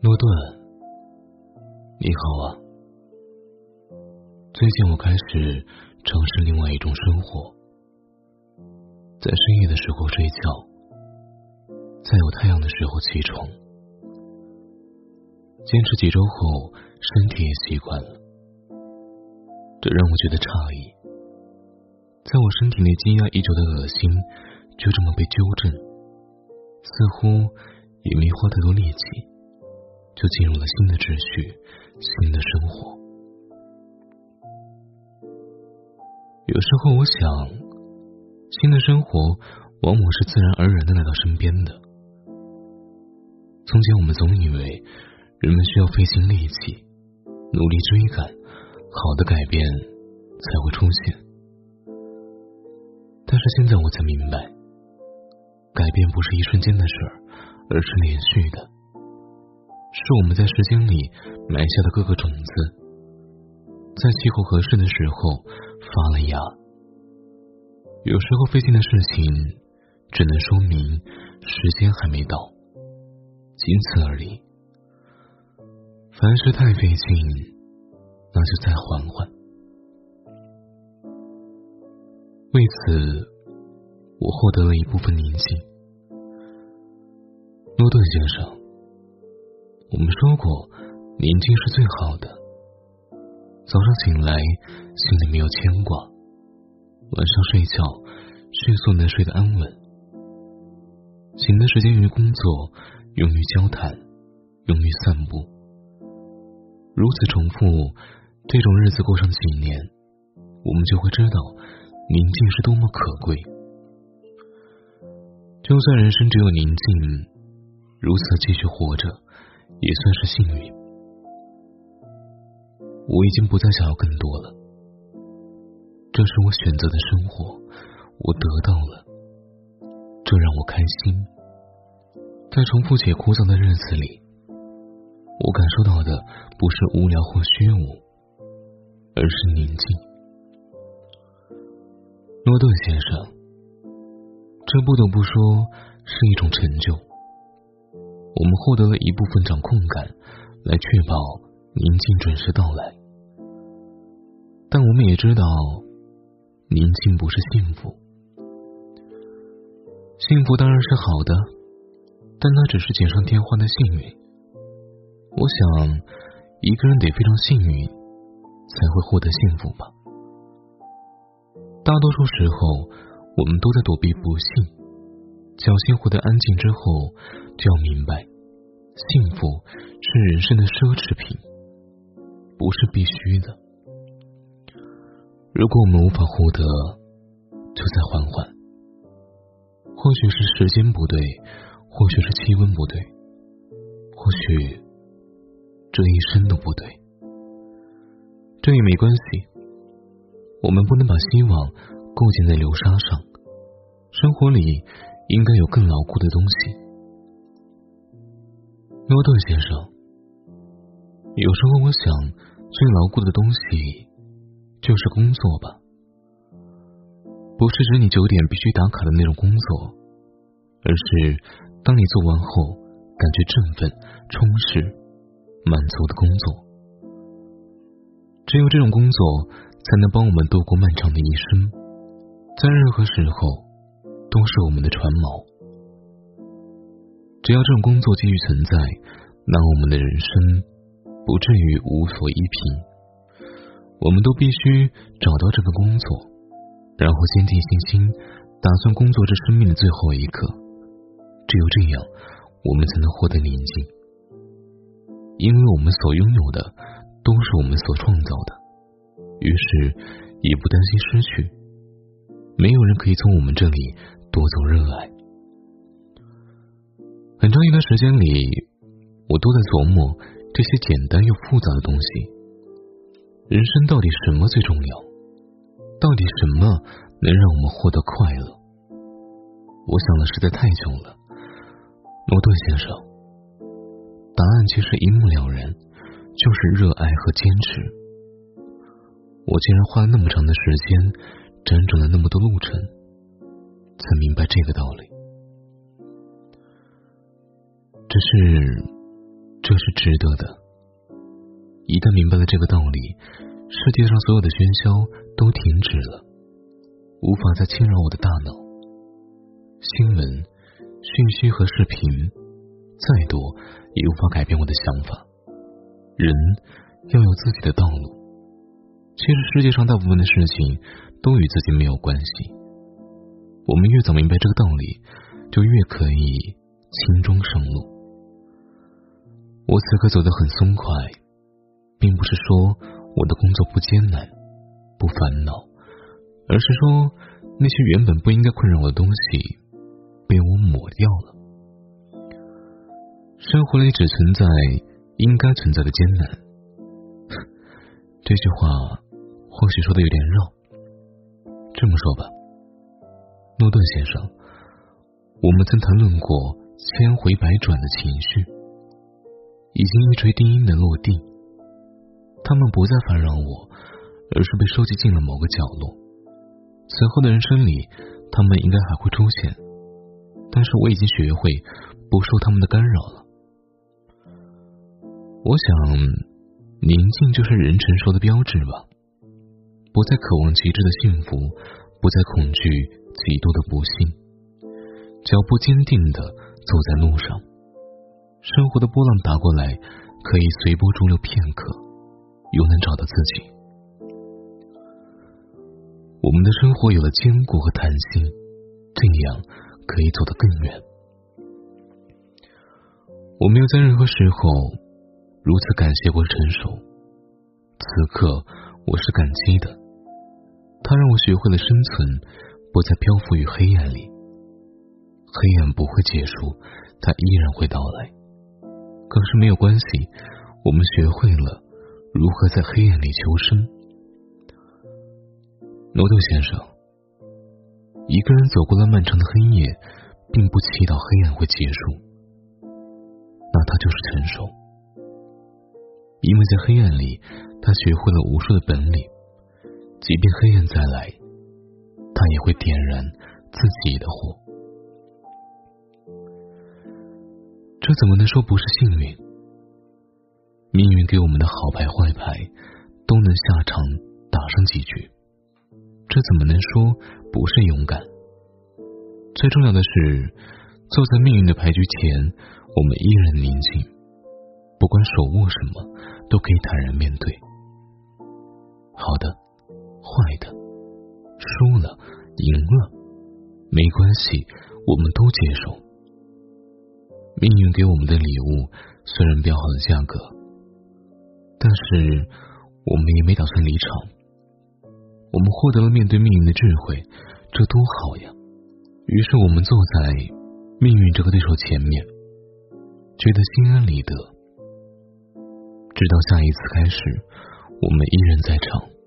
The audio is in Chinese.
诺顿，你好啊。最近我开始尝试另外一种生活，在深夜的时候睡觉，在有太阳的时候起床。坚持几周后，身体也习惯了，这让我觉得诧异。在我身体内积压已久的恶心，就这么被纠正，似乎也没花太多力气。就进入了新的秩序，新的生活。有时候我想，新的生活往往是自然而然的来到身边的。从前我们总以为人们需要费尽力气，努力追赶，好的改变才会出现。但是现在我才明白，改变不是一瞬间的事儿，而是连续的。是我们在时间里埋下的各个种子，在气候合适的时候发了芽。有时候费劲的事情，只能说明时间还没到，仅此而已。凡事太费劲，那就再缓缓。为此，我获得了一部分宁静。诺顿先生。我们说过，宁静是最好的。早上醒来，心里没有牵挂；晚上睡觉，迅速能睡得安稳。醒的时间用于工作，用于交谈，用于散步。如此重复，这种日子过上几年，我们就会知道宁静是多么可贵。就算人生只有宁静，如此继续活着。也算是幸运，我已经不再想要更多了。这是我选择的生活，我得到了，这让我开心。在重复且枯燥的日子里，我感受到的不是无聊或虚无，而是宁静。诺顿先生，这不得不说是一种成就。我们获得了一部分掌控感，来确保宁静准时到来。但我们也知道，宁静不是幸福。幸福当然是好的，但那只是锦上添花的幸运。我想，一个人得非常幸运，才会获得幸福吧。大多数时候，我们都在躲避不幸。侥幸获得安静之后，就要明白，幸福是人生的奢侈品，不是必须的。如果我们无法获得，就再缓缓。或许是时间不对，或许是气温不对，或许这一生都不对。这也没关系，我们不能把希望构建在流沙上。生活里。应该有更牢固的东西，诺顿先生。有时候我想，最牢固的东西就是工作吧，不是指你九点必须打卡的那种工作，而是当你做完后感觉振奋、充实、满足的工作。只有这种工作，才能帮我们度过漫长的一生，在任何时候。都是我们的船锚。只要这种工作继续存在，那我们的人生不至于无所依凭。我们都必须找到这份工作，然后坚定信心，打算工作至生命的最后一刻。只有这样，我们才能获得宁静。因为我们所拥有的都是我们所创造的，于是也不担心失去。没有人可以从我们这里。夺走热爱。很长一段时间里，我都在琢磨这些简单又复杂的东西。人生到底什么最重要？到底什么能让我们获得快乐？我想的实在太久了，诺顿先生。答案其实一目了然，就是热爱和坚持。我竟然花了那么长的时间，辗转了那么多路程。才明白这个道理。只是，这是值得的。一旦明白了这个道理，世界上所有的喧嚣都停止了，无法再侵扰我的大脑。新闻、讯息和视频再多，也无法改变我的想法。人要有自己的道路。其实世界上大部分的事情都与自己没有关系。我们越早明白这个道理，就越可以轻装上路。我此刻走得很松快。并不是说我的工作不艰难、不烦恼，而是说那些原本不应该困扰我的东西被我抹掉了。生活里只存在应该存在的艰难。这句话或许说的有点绕。这么说吧，诺顿先生，我们曾谈论过千回百转的情绪，已经一锤定音的落地。他们不再烦扰我，而是被收集进了某个角落。此后的人生里，他们应该还会出现，但是我已经学会不受他们的干扰了。我想，宁静就是人成熟的标志吧。不再渴望极致的幸福，不再恐惧极度的不幸，脚步坚定的走在路上。生活的波浪打过来，可以随波逐流片刻。又能找到自己。我们的生活有了坚固和弹性，这样可以走得更远。我没有在任何时候如此感谢过成熟，此刻我是感激的。它让我学会了生存，不再漂浮于黑暗里。黑暗不会结束，它依然会到来。可是没有关系，我们学会了。如何在黑暗里求生？罗特先生，一个人走过了漫长的黑夜，并不祈祷黑暗会结束，那他就是成熟，因为在黑暗里，他学会了无数的本领，即便黑暗再来，他也会点燃自己的火。这怎么能说不是幸运？命运给我们的好牌坏牌，都能下场打上几局，这怎么能说不是勇敢？最重要的是，坐在命运的牌局前，我们依然宁静，不管手握什么，都可以坦然面对。好的，坏的，输了，赢了，没关系，我们都接受。命运给我们的礼物，虽然标好了价格。但是我们也没打算离场，我们获得了面对命运的智慧，这多好呀！于是我们坐在命运这个对手前面，觉得心安理得。直到下一次开始，我们依然在场。